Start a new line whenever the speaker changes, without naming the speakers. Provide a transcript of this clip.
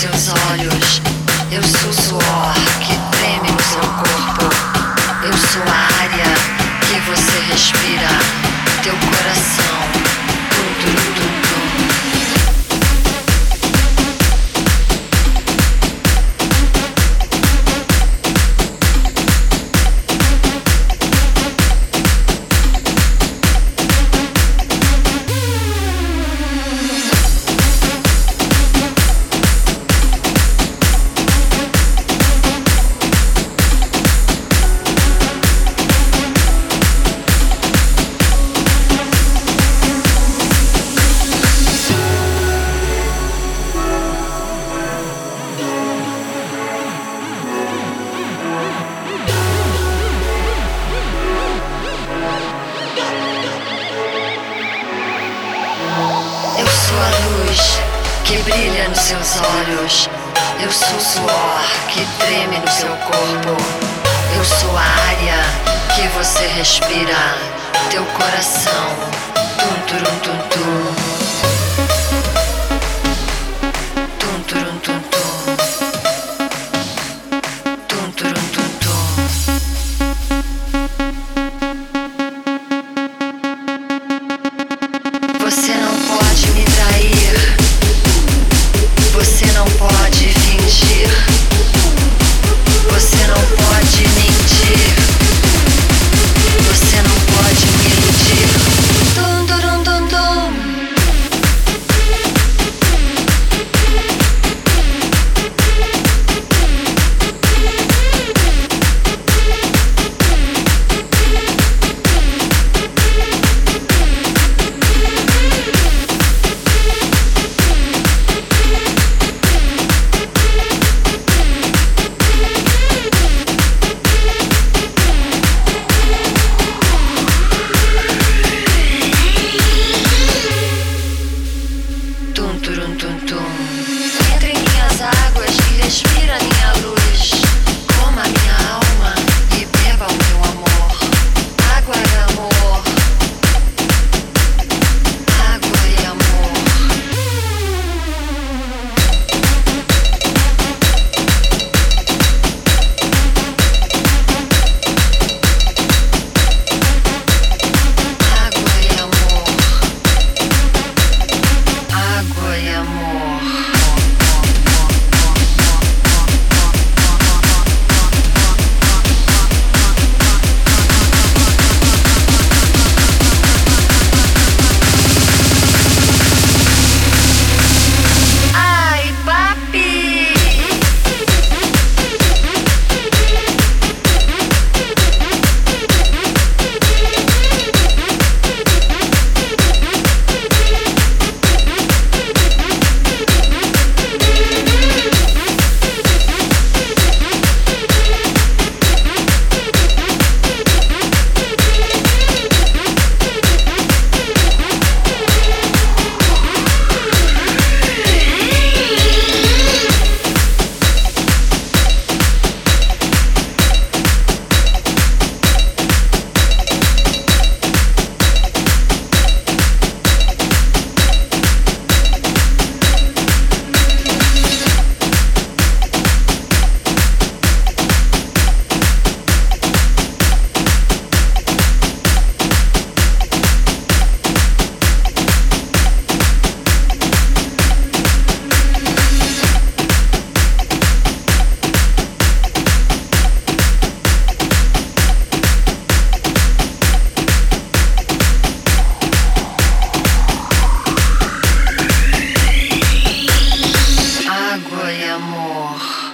seus olhos, eu sou suor. que brilha nos seus olhos. Eu sou o suor que treme no seu corpo. Eu sou a área que você respira. Teu coração, tum, tum, tum, tum. Oh.